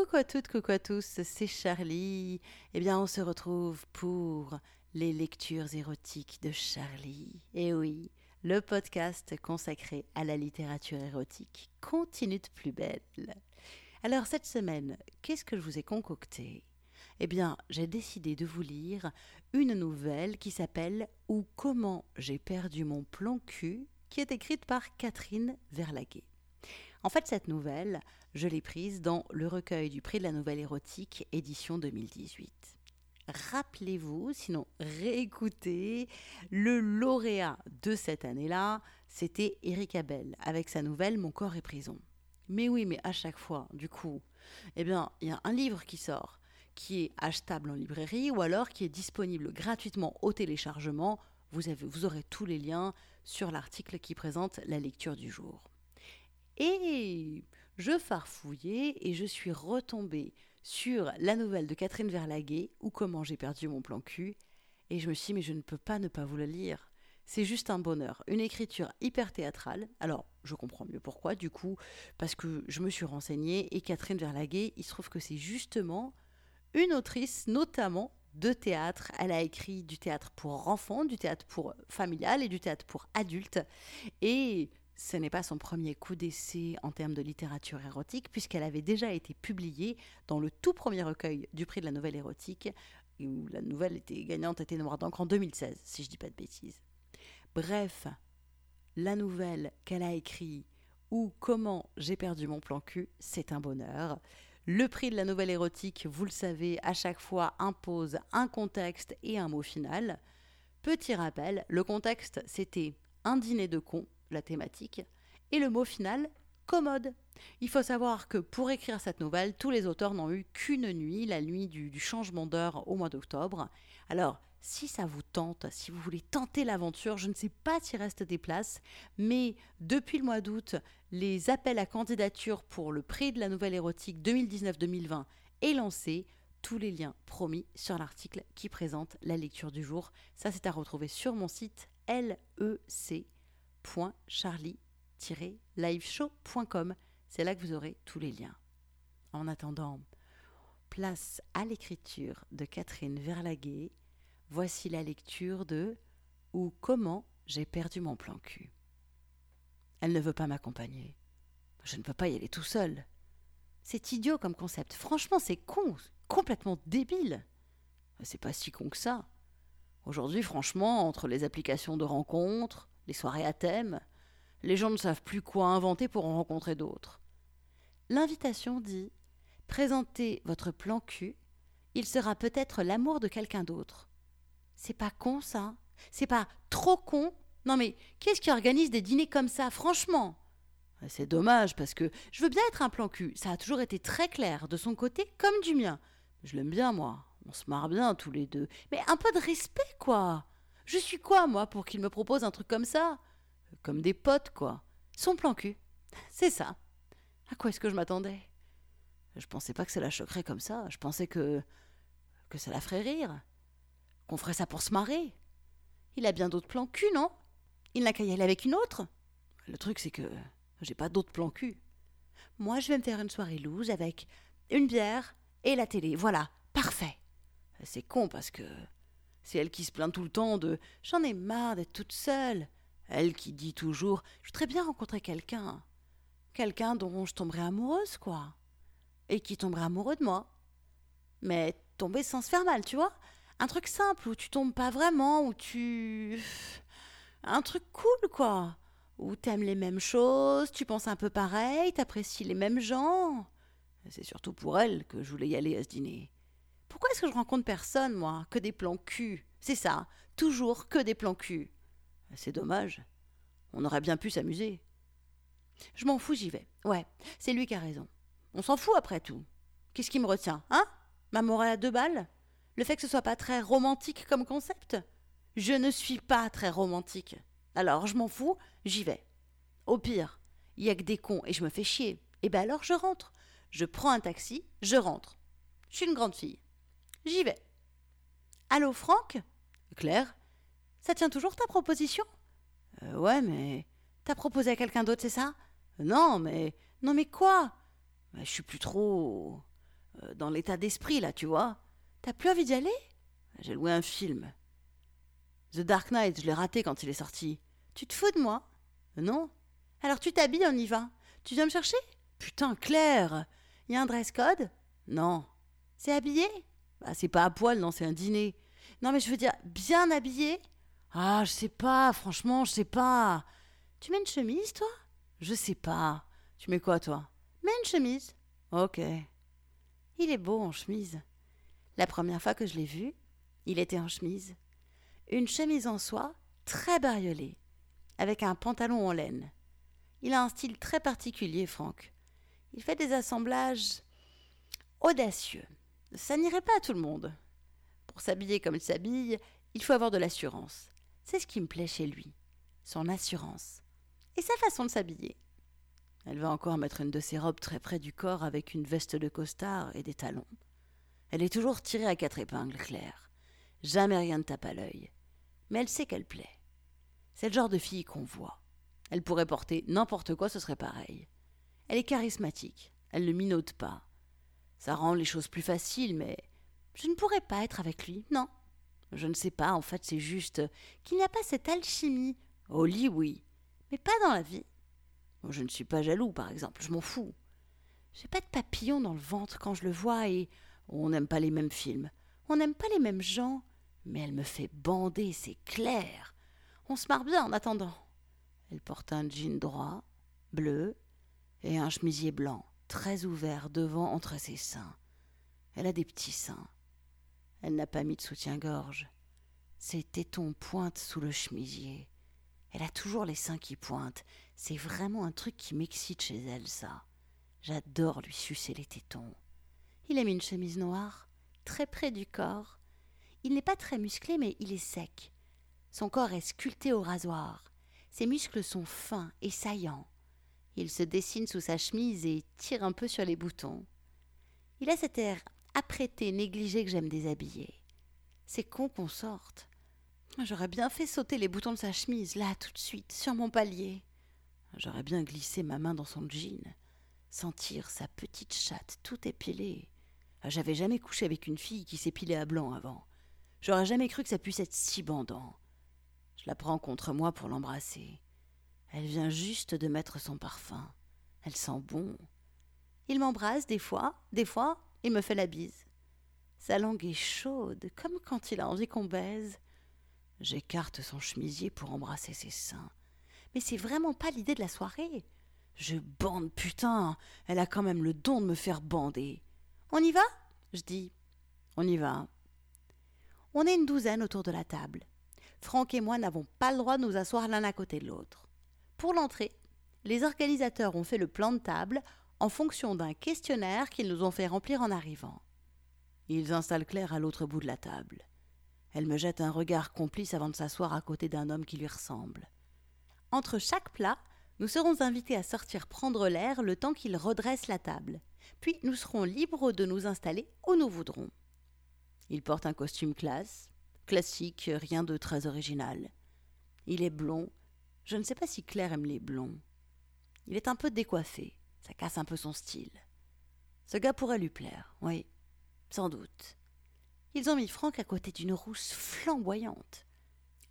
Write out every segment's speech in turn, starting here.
Coucou à toutes, coucou à tous, c'est Charlie. Eh bien, on se retrouve pour les lectures érotiques de Charlie. Eh oui, le podcast consacré à la littérature érotique continue de plus belle. Alors, cette semaine, qu'est-ce que je vous ai concocté? Eh bien, j'ai décidé de vous lire une nouvelle qui s'appelle Ou comment j'ai perdu mon plan cul, qui est écrite par Catherine Verlaguet. En fait, cette nouvelle, je l'ai prise dans le recueil du prix de la nouvelle érotique, édition 2018. Rappelez-vous, sinon réécoutez, le lauréat de cette année-là, c'était Eric Abel, avec sa nouvelle Mon corps est prison. Mais oui, mais à chaque fois, du coup, eh bien, il y a un livre qui sort, qui est achetable en librairie, ou alors qui est disponible gratuitement au téléchargement. Vous, vous aurez tous les liens sur l'article qui présente la lecture du jour. Et je farfouillais et je suis retombée sur la nouvelle de Catherine Verlaguet, ou comment j'ai perdu mon plan cul, et je me suis dit, mais je ne peux pas ne pas vous le lire. C'est juste un bonheur, une écriture hyper théâtrale. Alors, je comprends mieux pourquoi, du coup, parce que je me suis renseignée, et Catherine Verlaguet, il se trouve que c'est justement une autrice, notamment de théâtre. Elle a écrit du théâtre pour enfants, du théâtre pour familial et du théâtre pour adultes. Et ce n'est pas son premier coup d'essai en termes de littérature érotique, puisqu'elle avait déjà été publiée dans le tout premier recueil du prix de la nouvelle érotique, où la nouvelle était gagnante était noire d'encre en 2016, si je dis pas de bêtises. Bref, la nouvelle qu'elle a écrite, ou Comment j'ai perdu mon plan cul, c'est un bonheur. Le prix de la nouvelle érotique, vous le savez, à chaque fois impose un contexte et un mot final. Petit rappel, le contexte, c'était un dîner de cons la thématique, et le mot final, commode. Il faut savoir que pour écrire cette nouvelle, tous les auteurs n'ont eu qu'une nuit, la nuit du, changement d'heure au mois d'octobre. Alors, si ça vous tente, si vous voulez tenter l'aventure, je ne sais pas s'il reste des places, mais depuis le mois d'août, les appels à candidature pour le prix de la nouvelle érotique 2019-2020 est lancé. Tous les liens promis sur l'article qui présente la lecture du jour. Ça, c'est à retrouver sur mon site LEC www.charlie-liveshow.com. C'est là que vous aurez tous les liens. En attendant, place à l'écriture de Catherine Verlaguet. Voici la lecture de Ou comment j'ai perdu mon plan cul. Elle ne veut pas m'accompagner. Je ne peux pas y aller tout seul. C'est idiot comme concept. Franchement, c'est con, complètement débile. C'est pas si con que ça. Aujourd'hui, franchement, entre les applications de rencontres, les soirées à thème. Les gens ne savent plus quoi inventer pour en rencontrer d'autres. L'invitation dit Présentez votre plan cul, il sera peut-être l'amour de quelqu'un d'autre. C'est pas con ça C'est pas trop con Non mais qu'est-ce qui organise des dîners comme ça, franchement? C'est dommage parce que je veux bien être un plan cul, ça a toujours été très clair, de son côté comme du mien. Je l'aime bien moi, on se marre bien tous les deux. Mais un peu de respect quoi je suis quoi, moi, pour qu'il me propose un truc comme ça? Comme des potes, quoi. Son plan cul. C'est ça. À quoi est-ce que je m'attendais? Je pensais pas que ça la choquerait comme ça. Je pensais que. que ça la ferait rire. Qu'on ferait ça pour se marrer. Il a bien d'autres plans cul, non? Il n'a qu'à y aller avec une autre Le truc, c'est que j'ai pas d'autres plans cul. Moi, je vais me faire une soirée loose avec une bière et la télé. Voilà, parfait. C'est con parce que c'est elle qui se plaint tout le temps de J'en ai marre d'être toute seule. Elle qui dit toujours Je voudrais bien rencontrer quelqu'un. Quelqu'un dont je tomberais amoureuse, quoi. Et qui tomberait amoureux de moi. Mais tomber sans se faire mal, tu vois Un truc simple où tu tombes pas vraiment, où tu. Un truc cool, quoi. Où t'aimes les mêmes choses, tu penses un peu pareil, t'apprécies les mêmes gens. C'est surtout pour elle que je voulais y aller à ce dîner. Pourquoi est-ce que je rencontre personne, moi? Que des plans cul. C'est ça, toujours que des plans cul. C'est dommage. On aurait bien pu s'amuser. Je m'en fous, j'y vais. Ouais, c'est lui qui a raison. On s'en fout après tout. Qu'est-ce qui me retient, hein? Ma morale à deux balles? Le fait que ce soit pas très romantique comme concept? Je ne suis pas très romantique. Alors je m'en fous, j'y vais. Au pire, il y a que des cons et je me fais chier. Et eh ben alors je rentre. Je prends un taxi, je rentre. Je suis une grande fille. J'y vais. Allô, Franck? Claire? Ça tient toujours ta proposition? Euh, Ouais, mais. T'as proposé à quelqu'un d'autre, c'est ça? Non, mais. Non, mais quoi? Bah, Je suis plus trop. euh, dans l'état d'esprit, là, tu vois. T'as plus envie d'y aller? J'ai loué un film. The Dark Knight, je l'ai raté quand il est sorti. Tu te fous de moi? Non? Alors tu t'habilles, on y va. Tu viens me chercher? Putain, Claire Y a un dress code? Non. C'est habillé? Bah, c'est pas à poil, non, c'est un dîner. Non, mais je veux dire, bien habillé Ah, je sais pas, franchement, je sais pas. Tu mets une chemise, toi? Je sais pas. Tu mets quoi, toi? Mets une chemise. Ok. Il est beau en chemise. La première fois que je l'ai vu, il était en chemise. Une chemise en soie, très bariolée, avec un pantalon en laine. Il a un style très particulier, Franck. Il fait des assemblages audacieux. Ça n'irait pas à tout le monde. Pour s'habiller comme il s'habille, il faut avoir de l'assurance. C'est ce qui me plaît chez lui, son assurance. Et sa façon de s'habiller. Elle va encore mettre une de ses robes très près du corps avec une veste de costard et des talons. Elle est toujours tirée à quatre épingles, Claire. Jamais rien ne tape à l'œil. Mais elle sait qu'elle plaît. C'est le genre de fille qu'on voit. Elle pourrait porter n'importe quoi, ce serait pareil. Elle est charismatique, elle ne minote pas. Ça rend les choses plus faciles, mais je ne pourrais pas être avec lui, non. Je ne sais pas, en fait, c'est juste qu'il n'y a pas cette alchimie. Au lit, oui. Mais pas dans la vie. Je ne suis pas jaloux, par exemple, je m'en fous. J'ai pas de papillon dans le ventre quand je le vois et on n'aime pas les mêmes films. On n'aime pas les mêmes gens. Mais elle me fait bander, c'est clair. On se marre bien en attendant. Elle porte un jean droit, bleu, et un chemisier blanc, très ouvert devant entre ses seins. Elle a des petits seins. Elle n'a pas mis de soutien-gorge. Ses tétons pointent sous le chemisier. Elle a toujours les seins qui pointent. C'est vraiment un truc qui m'excite chez elle, ça. J'adore lui sucer les tétons. Il a mis une chemise noire, très près du corps. Il n'est pas très musclé, mais il est sec. Son corps est sculpté au rasoir. Ses muscles sont fins et saillants. Il se dessine sous sa chemise et tire un peu sur les boutons. Il a cet air apprêté, négligé que j'aime déshabiller. C'est con qu'on sorte. J'aurais bien fait sauter les boutons de sa chemise, là, tout de suite, sur mon palier. J'aurais bien glissé ma main dans son jean, sentir sa petite chatte tout épilée. J'avais jamais couché avec une fille qui s'épilait à blanc avant. J'aurais jamais cru que ça puisse être si bandant. Je la prends contre moi pour l'embrasser. Elle vient juste de mettre son parfum. Elle sent bon. Il m'embrasse des fois, des fois, il me fait la bise. Sa langue est chaude, comme quand il a envie qu'on baise. J'écarte son chemisier pour embrasser ses seins. Mais c'est vraiment pas l'idée de la soirée. Je bande, putain. Elle a quand même le don de me faire bander. On y va? Je dis. On y va. On est une douzaine autour de la table. Franck et moi n'avons pas le droit de nous asseoir l'un à côté de l'autre. Pour l'entrée, les organisateurs ont fait le plan de table en fonction d'un questionnaire qu'ils nous ont fait remplir en arrivant. Ils installent Claire à l'autre bout de la table. Elle me jette un regard complice avant de s'asseoir à côté d'un homme qui lui ressemble. Entre chaque plat, nous serons invités à sortir prendre l'air le temps qu'il redresse la table. Puis nous serons libres de nous installer où nous voudrons. Il porte un costume classe, classique, rien de très original. Il est blond. Je ne sais pas si Claire aime les blonds. Il est un peu décoiffé. Ça casse un peu son style. Ce gars pourrait lui plaire, oui, sans doute. Ils ont mis Franck à côté d'une rousse flamboyante.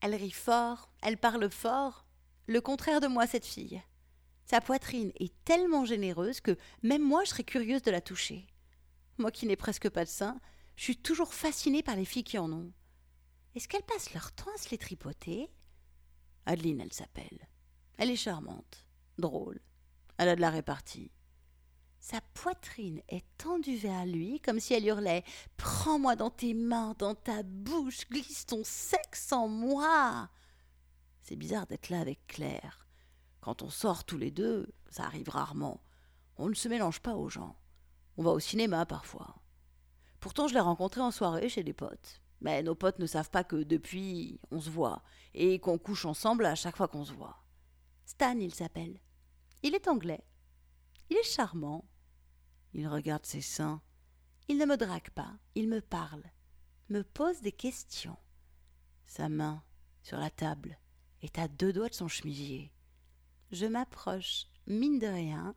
Elle rit fort, elle parle fort, le contraire de moi, cette fille. Sa poitrine est tellement généreuse que même moi je serais curieuse de la toucher. Moi qui n'ai presque pas de sein, je suis toujours fascinée par les filles qui en ont. Est-ce qu'elles passent leur temps à se les tripoter? Adeline, elle s'appelle. Elle est charmante, drôle. Elle a de la répartie. Sa poitrine est tendue vers lui comme si elle hurlait Prends-moi dans tes mains, dans ta bouche, glisse ton sexe en moi. C'est bizarre d'être là avec Claire. Quand on sort tous les deux, ça arrive rarement. On ne se mélange pas aux gens. On va au cinéma parfois. Pourtant, je l'ai rencontré en soirée chez des potes. Mais nos potes ne savent pas que depuis, on se voit et qu'on couche ensemble à chaque fois qu'on se voit. Stan, il s'appelle. Il est anglais. Il est charmant. Il regarde ses seins. Il ne me drague pas, il me parle, me pose des questions. Sa main, sur la table, est à deux doigts de son chemisier. Je m'approche, mine de rien.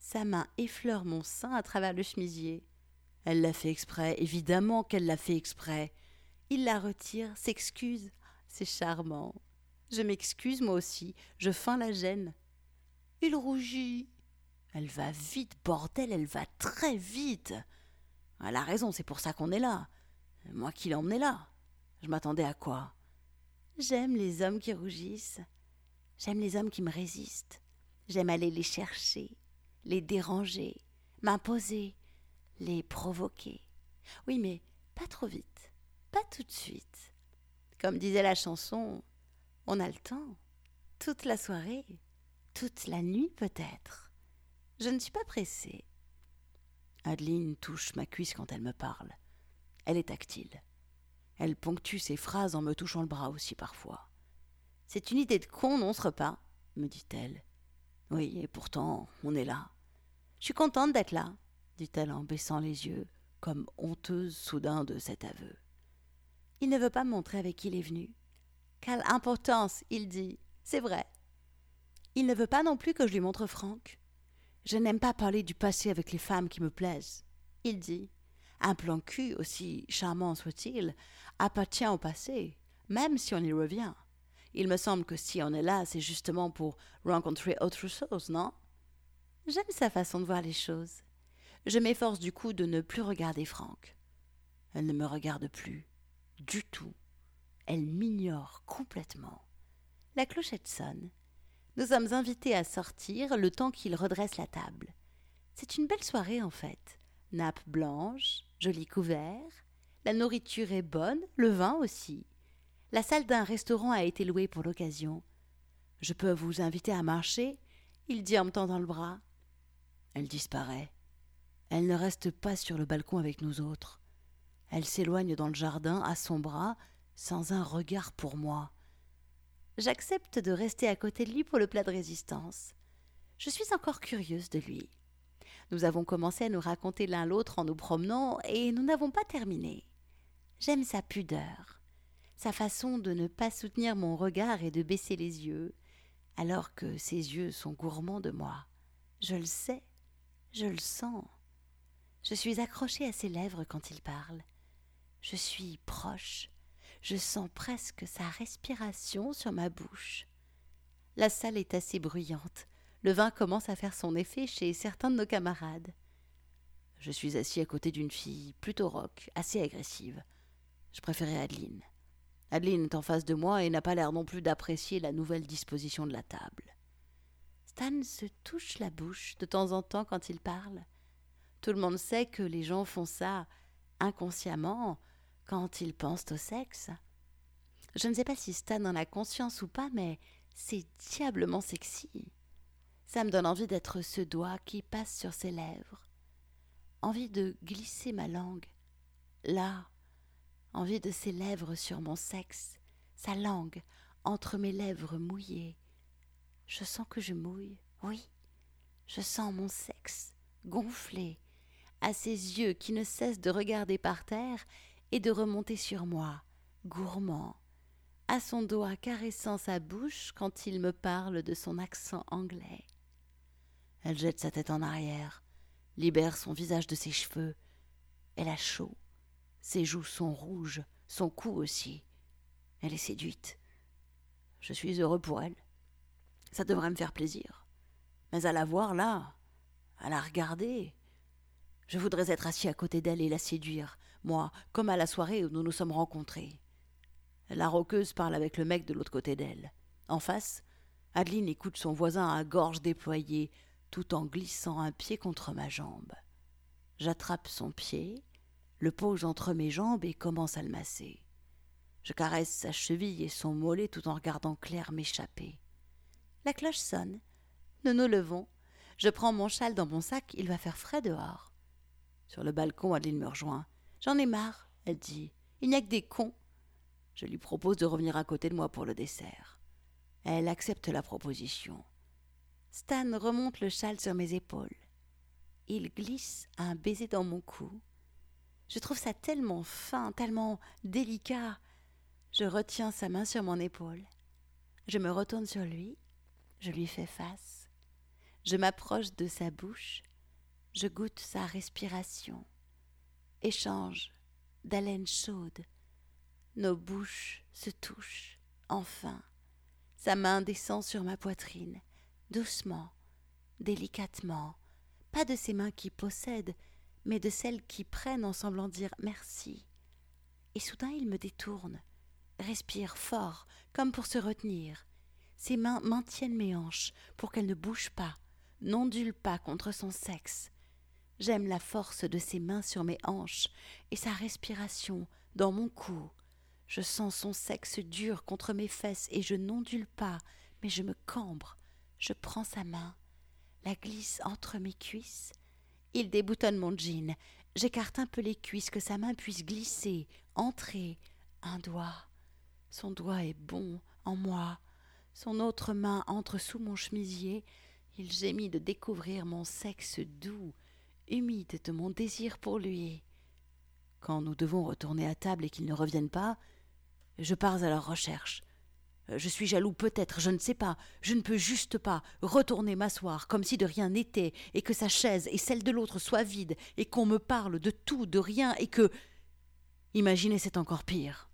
Sa main effleure mon sein à travers le chemisier. Elle l'a fait exprès, évidemment qu'elle l'a fait exprès. Il la retire, s'excuse. C'est charmant. Je m'excuse moi aussi, je feins la gêne. Il rougit. Elle va vite, bordel, elle va très vite. Elle a raison, c'est pour ça qu'on est là. Moi qui l'emmenais là. Je m'attendais à quoi? J'aime les hommes qui rougissent. J'aime les hommes qui me résistent. J'aime aller les chercher, les déranger, m'imposer, les provoquer. Oui, mais pas trop vite, pas tout de suite. Comme disait la chanson, on a le temps, toute la soirée, toute la nuit peut-être. Je ne suis pas pressée. Adeline touche ma cuisse quand elle me parle. Elle est tactile. Elle ponctue ses phrases en me touchant le bras aussi parfois. C'est une idée de con, non, ce repas me dit-elle. Oui, et pourtant, on est là. Je suis contente d'être là, dit-elle en baissant les yeux, comme honteuse soudain de cet aveu. Il ne veut pas montrer avec qui il est venu. Quelle importance, il dit. C'est vrai. Il ne veut pas non plus que je lui montre Franck. Je n'aime pas parler du passé avec les femmes qui me plaisent. Il dit. Un plan cul, aussi charmant soit-il, appartient au passé, même si on y revient. Il me semble que si on est là, c'est justement pour rencontrer autre chose, non? J'aime sa façon de voir les choses. Je m'efforce du coup de ne plus regarder Franck. Elle ne me regarde plus, du tout. Elle m'ignore complètement. La clochette sonne. Nous sommes invités à sortir le temps qu'il redresse la table. C'est une belle soirée en fait. Nappe blanche, joli couvert, la nourriture est bonne, le vin aussi. La salle d'un restaurant a été louée pour l'occasion. Je peux vous inviter à marcher? Il dit en me tendant le bras. Elle disparaît. Elle ne reste pas sur le balcon avec nous autres. Elle s'éloigne dans le jardin à son bras, sans un regard pour moi. J'accepte de rester à côté de lui pour le plat de résistance. Je suis encore curieuse de lui. Nous avons commencé à nous raconter l'un l'autre en nous promenant, et nous n'avons pas terminé. J'aime sa pudeur, sa façon de ne pas soutenir mon regard et de baisser les yeux, alors que ses yeux sont gourmands de moi. Je le sais, je le sens. Je suis accrochée à ses lèvres quand il parle. Je suis proche. Je sens presque sa respiration sur ma bouche. La salle est assez bruyante. Le vin commence à faire son effet chez certains de nos camarades. Je suis assis à côté d'une fille plutôt rock, assez agressive. Je préférais Adeline. Adeline est en face de moi et n'a pas l'air non plus d'apprécier la nouvelle disposition de la table. Stan se touche la bouche de temps en temps quand il parle. Tout le monde sait que les gens font ça inconsciemment quand ils pensent au sexe. Je ne sais pas si Stan en a conscience ou pas, mais c'est diablement sexy. Ça me donne envie d'être ce doigt qui passe sur ses lèvres, envie de glisser ma langue là, envie de ses lèvres sur mon sexe, sa langue entre mes lèvres mouillées. Je sens que je mouille, oui, je sens mon sexe gonflé, à ses yeux qui ne cessent de regarder par terre et de remonter sur moi, gourmand, à son doigt caressant sa bouche quand il me parle de son accent anglais. Elle jette sa tête en arrière, libère son visage de ses cheveux. Elle a chaud. Ses joues sont rouges, son cou aussi. Elle est séduite. Je suis heureux pour elle. Ça devrait me faire plaisir. Mais à la voir là, à la regarder, je voudrais être assis à côté d'elle et la séduire, moi, comme à la soirée où nous nous sommes rencontrés. La roqueuse parle avec le mec de l'autre côté d'elle. En face, Adeline écoute son voisin à gorge déployée, tout en glissant un pied contre ma jambe. J'attrape son pied, le pose entre mes jambes et commence à le masser. Je caresse sa cheville et son mollet tout en regardant Claire m'échapper. La cloche sonne. Nous nous levons. Je prends mon châle dans mon sac, il va faire frais dehors. Sur le balcon, Adeline me rejoint. J'en ai marre, elle dit. Il n'y a que des cons. Je lui propose de revenir à côté de moi pour le dessert. Elle accepte la proposition. Stan remonte le châle sur mes épaules. Il glisse un baiser dans mon cou. Je trouve ça tellement fin, tellement délicat. Je retiens sa main sur mon épaule. Je me retourne sur lui. Je lui fais face. Je m'approche de sa bouche. Je goûte sa respiration. échange d'haleine chaude. Nos bouches se touchent, enfin. Sa main descend sur ma poitrine, doucement, délicatement, pas de ces mains qui possèdent, mais de celles qui prennent en semblant dire merci. Et soudain il me détourne, respire fort, comme pour se retenir. Ses mains maintiennent mes hanches pour qu'elles ne bougent pas, n'ondulent pas contre son sexe. J'aime la force de ses mains sur mes hanches et sa respiration dans mon cou. Je sens son sexe dur contre mes fesses et je n'ondule pas, mais je me cambre. Je prends sa main, la glisse entre mes cuisses. Il déboutonne mon jean. J'écarte un peu les cuisses que sa main puisse glisser, entrer. Un doigt. Son doigt est bon en moi. Son autre main entre sous mon chemisier. Il gémit de découvrir mon sexe doux, humide de mon désir pour lui. Quand nous devons retourner à table et qu'ils ne reviennent pas, je pars à leur recherche. Je suis jaloux peut-être, je ne sais pas, je ne peux juste pas retourner m'asseoir comme si de rien n'était, et que sa chaise et celle de l'autre soient vides, et qu'on me parle de tout, de rien, et que. Imaginez, c'est encore pire.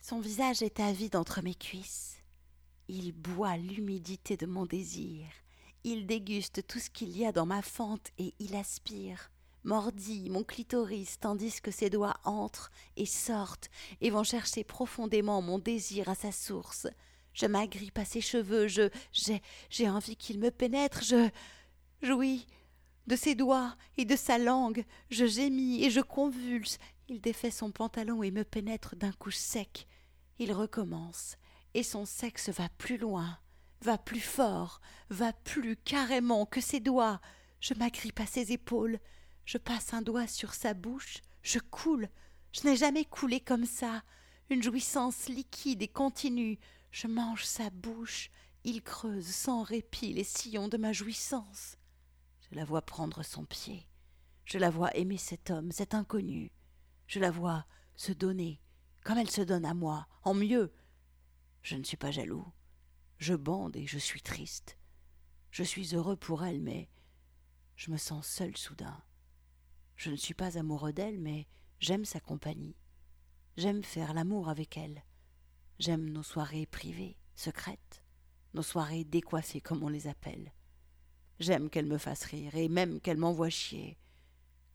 Son visage est avide entre mes cuisses. Il boit l'humidité de mon désir. Il déguste tout ce qu'il y a dans ma fente et il aspire mordit mon clitoris tandis que ses doigts entrent et sortent et vont chercher profondément mon désir à sa source. Je m'agrippe à ses cheveux, je j'ai j'ai envie qu'il me pénètre, je jouis de ses doigts et de sa langue, je gémis et je convulse. Il défait son pantalon et me pénètre d'un coup sec. Il recommence, et son sexe va plus loin, va plus fort, va plus carrément que ses doigts. Je m'agrippe à ses épaules, je passe un doigt sur sa bouche, je coule. Je n'ai jamais coulé comme ça. Une jouissance liquide et continue. Je mange sa bouche. Il creuse sans répit les sillons de ma jouissance. Je la vois prendre son pied. Je la vois aimer cet homme, cet inconnu. Je la vois se donner, comme elle se donne à moi, en mieux. Je ne suis pas jaloux. Je bande et je suis triste. Je suis heureux pour elle, mais je me sens seul soudain. Je ne suis pas amoureux d'elle, mais j'aime sa compagnie. J'aime faire l'amour avec elle. J'aime nos soirées privées, secrètes, nos soirées décoiffées comme on les appelle. J'aime qu'elle me fasse rire et même qu'elle m'envoie chier.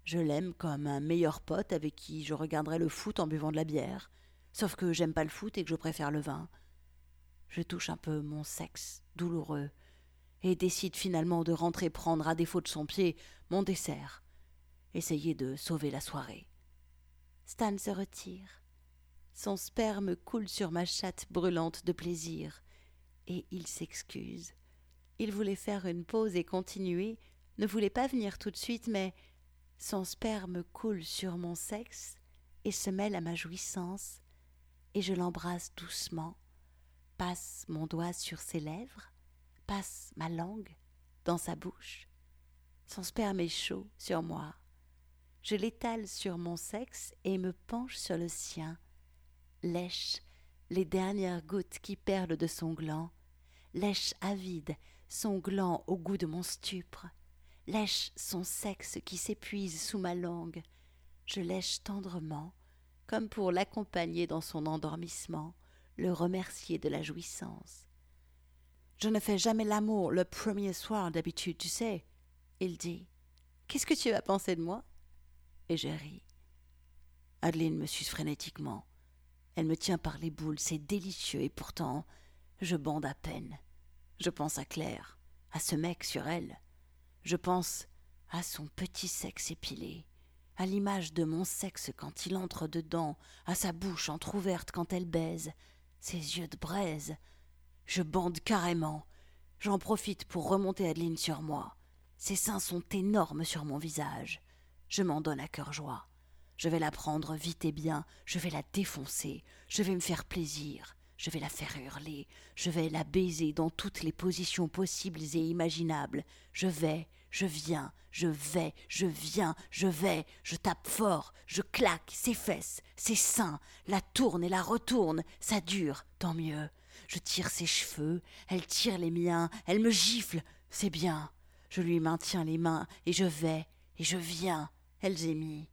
Je l'aime comme un meilleur pote avec qui je regarderai le foot en buvant de la bière, sauf que j'aime pas le foot et que je préfère le vin. Je touche un peu mon sexe douloureux et décide finalement de rentrer prendre à défaut de son pied mon dessert essayer de sauver la soirée. Stan se retire. Son sperme coule sur ma chatte brûlante de plaisir, et il s'excuse. Il voulait faire une pause et continuer, ne voulait pas venir tout de suite, mais son sperme coule sur mon sexe et se mêle à ma jouissance, et je l'embrasse doucement, passe mon doigt sur ses lèvres, passe ma langue dans sa bouche. Son sperme est chaud sur moi, je l'étale sur mon sexe et me penche sur le sien, lèche les dernières gouttes qui perlent de son gland, lèche avide son gland au goût de mon stupre, lèche son sexe qui s'épuise sous ma langue, je lèche tendrement, comme pour l'accompagner dans son endormissement, le remercier de la jouissance. Je ne fais jamais l'amour le premier soir d'habitude, tu sais. Il dit. Qu'est-ce que tu vas penser de moi? Et j'ai ri. Adeline me suce frénétiquement. Elle me tient par les boules, c'est délicieux, et pourtant, je bande à peine. Je pense à Claire, à ce mec sur elle. Je pense à son petit sexe épilé, à l'image de mon sexe quand il entre dedans, à sa bouche entr'ouverte quand elle baise, ses yeux de braise. Je bande carrément. J'en profite pour remonter Adeline sur moi. Ses seins sont énormes sur mon visage. Je m'en donne à cœur joie. Je vais la prendre vite et bien, je vais la défoncer, je vais me faire plaisir, je vais la faire hurler, je vais la baiser dans toutes les positions possibles et imaginables. Je vais, je viens, je vais, je viens, je vais, je tape fort, je claque ses fesses, ses seins, la tourne et la retourne, ça dure, tant mieux. Je tire ses cheveux, elle tire les miens, elle me gifle, c'est bien. Je lui maintiens les mains et je vais, et je viens, elle gémit.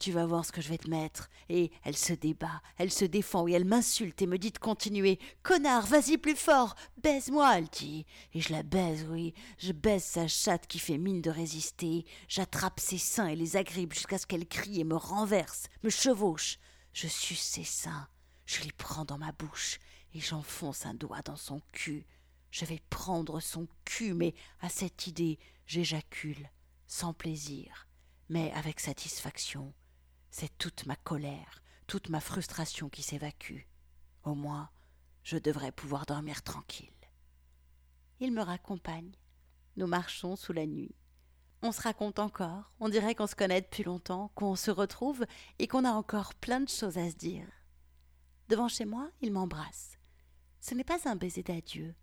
Tu vas voir ce que je vais te mettre. Et elle se débat, elle se défend, et elle m'insulte et me dit de continuer. Connard, vas-y plus fort, baise-moi, elle dit. Et je la baise, oui, je baise sa chatte qui fait mine de résister. J'attrape ses seins et les agrippe jusqu'à ce qu'elle crie et me renverse, me chevauche. Je suce ses seins, je les prends dans ma bouche, et j'enfonce un doigt dans son cul. Je vais prendre son cul, mais à cette idée, j'éjacule, sans plaisir, mais avec satisfaction. C'est toute ma colère, toute ma frustration qui s'évacue. Au moins, je devrais pouvoir dormir tranquille. Il me raccompagne. Nous marchons sous la nuit. On se raconte encore, on dirait qu'on se connaît depuis longtemps, qu'on se retrouve et qu'on a encore plein de choses à se dire. Devant chez moi, il m'embrasse. Ce n'est pas un baiser d'adieu,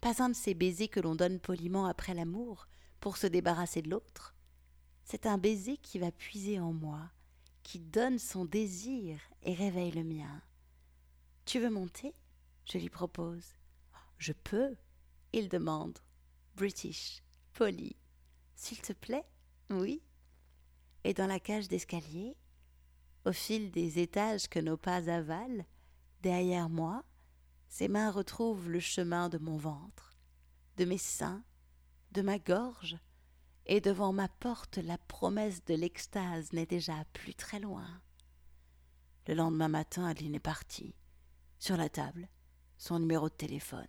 pas un de ces baisers que l'on donne poliment après l'amour pour se débarrasser de l'autre. C'est un baiser qui va puiser en moi, qui donne son désir et réveille le mien. Tu veux monter? Je lui propose. Je peux? Il demande. British, poli. S'il te plaît? Oui. Et dans la cage d'escalier, au fil des étages que nos pas avalent, derrière moi, ses mains retrouvent le chemin de mon ventre, de mes seins, de ma gorge, et devant ma porte la promesse de l'extase n'est déjà plus très loin. Le lendemain matin, Adeline est partie. Sur la table, son numéro de téléphone.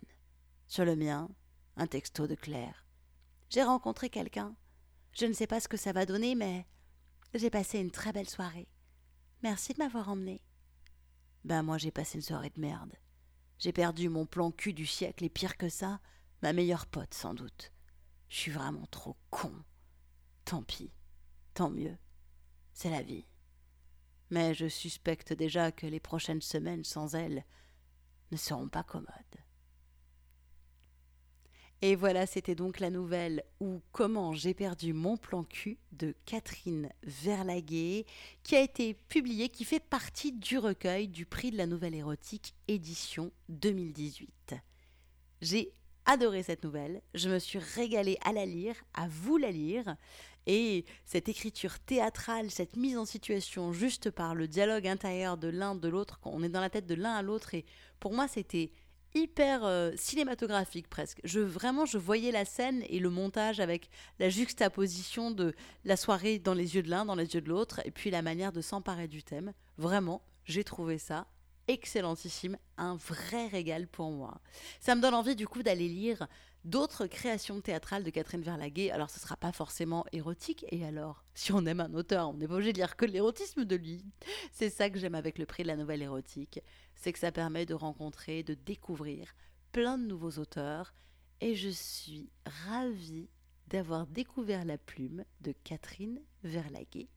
Sur le mien, un texto de Claire. J'ai rencontré quelqu'un. Je ne sais pas ce que ça va donner, mais j'ai passé une très belle soirée. Merci de m'avoir emmené. Ben moi j'ai passé une soirée de merde. J'ai perdu mon plan cul du siècle et pire que ça, ma meilleure pote sans doute. Je suis vraiment trop con. Tant pis, tant mieux. C'est la vie. Mais je suspecte déjà que les prochaines semaines sans elle ne seront pas commodes. Et voilà, c'était donc la nouvelle ou comment j'ai perdu mon plan cul de Catherine Verlaguet, qui a été publiée, qui fait partie du recueil du prix de la nouvelle érotique édition 2018. J'ai adoré cette nouvelle, je me suis régalée à la lire, à vous la lire, et cette écriture théâtrale, cette mise en situation juste par le dialogue intérieur de l'un de l'autre, on est dans la tête de l'un à l'autre, et pour moi c'était hyper euh, cinématographique presque. Je vraiment je voyais la scène et le montage avec la juxtaposition de la soirée dans les yeux de l'un, dans les yeux de l'autre et puis la manière de s'emparer du thème. Vraiment, j'ai trouvé ça excellentissime, un vrai régal pour moi. Ça me donne envie du coup d'aller lire d'autres créations théâtrales de Catherine Verlaguet. Alors ce sera pas forcément érotique et alors si on aime un auteur, on n'est pas obligé de lire que l'érotisme de lui. C'est ça que j'aime avec le prix de la nouvelle érotique c'est que ça permet de rencontrer, de découvrir plein de nouveaux auteurs. Et je suis ravie d'avoir découvert la plume de Catherine Verlaguet.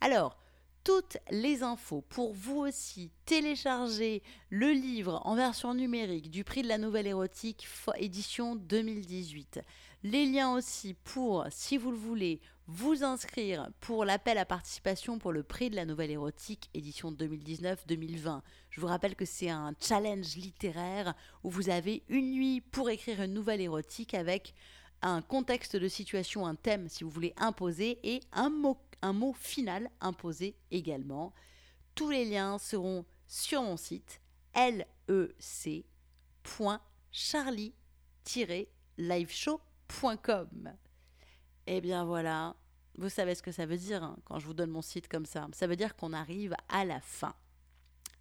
Alors, toutes les infos pour vous aussi télécharger le livre en version numérique du prix de la nouvelle érotique édition 2018. Les liens aussi pour, si vous le voulez, vous inscrire pour l'appel à participation pour le prix de la nouvelle érotique édition 2019-2020. Je vous rappelle que c'est un challenge littéraire où vous avez une nuit pour écrire une nouvelle érotique avec un contexte de situation, un thème si vous voulez imposer et un mot un mot final imposé également. Tous les liens seront sur mon site lec.charlie-liveshow.com. Et eh bien voilà, vous savez ce que ça veut dire hein, quand je vous donne mon site comme ça. Ça veut dire qu'on arrive à la fin.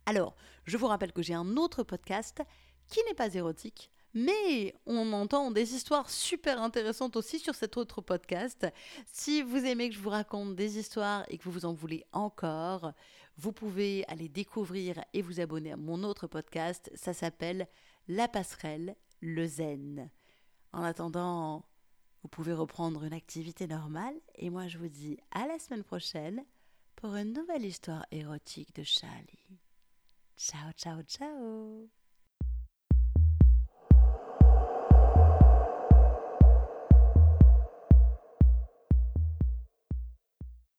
Alors, je vous rappelle que j'ai un autre podcast qui n'est pas érotique, mais on entend des histoires super intéressantes aussi sur cet autre podcast. Si vous aimez que je vous raconte des histoires et que vous en voulez encore, vous pouvez aller découvrir et vous abonner à mon autre podcast. Ça s'appelle La passerelle, le zen. En attendant, vous pouvez reprendre une activité normale et moi je vous dis à la semaine prochaine pour une nouvelle histoire érotique de Charlie. Ciao, ciao, ciao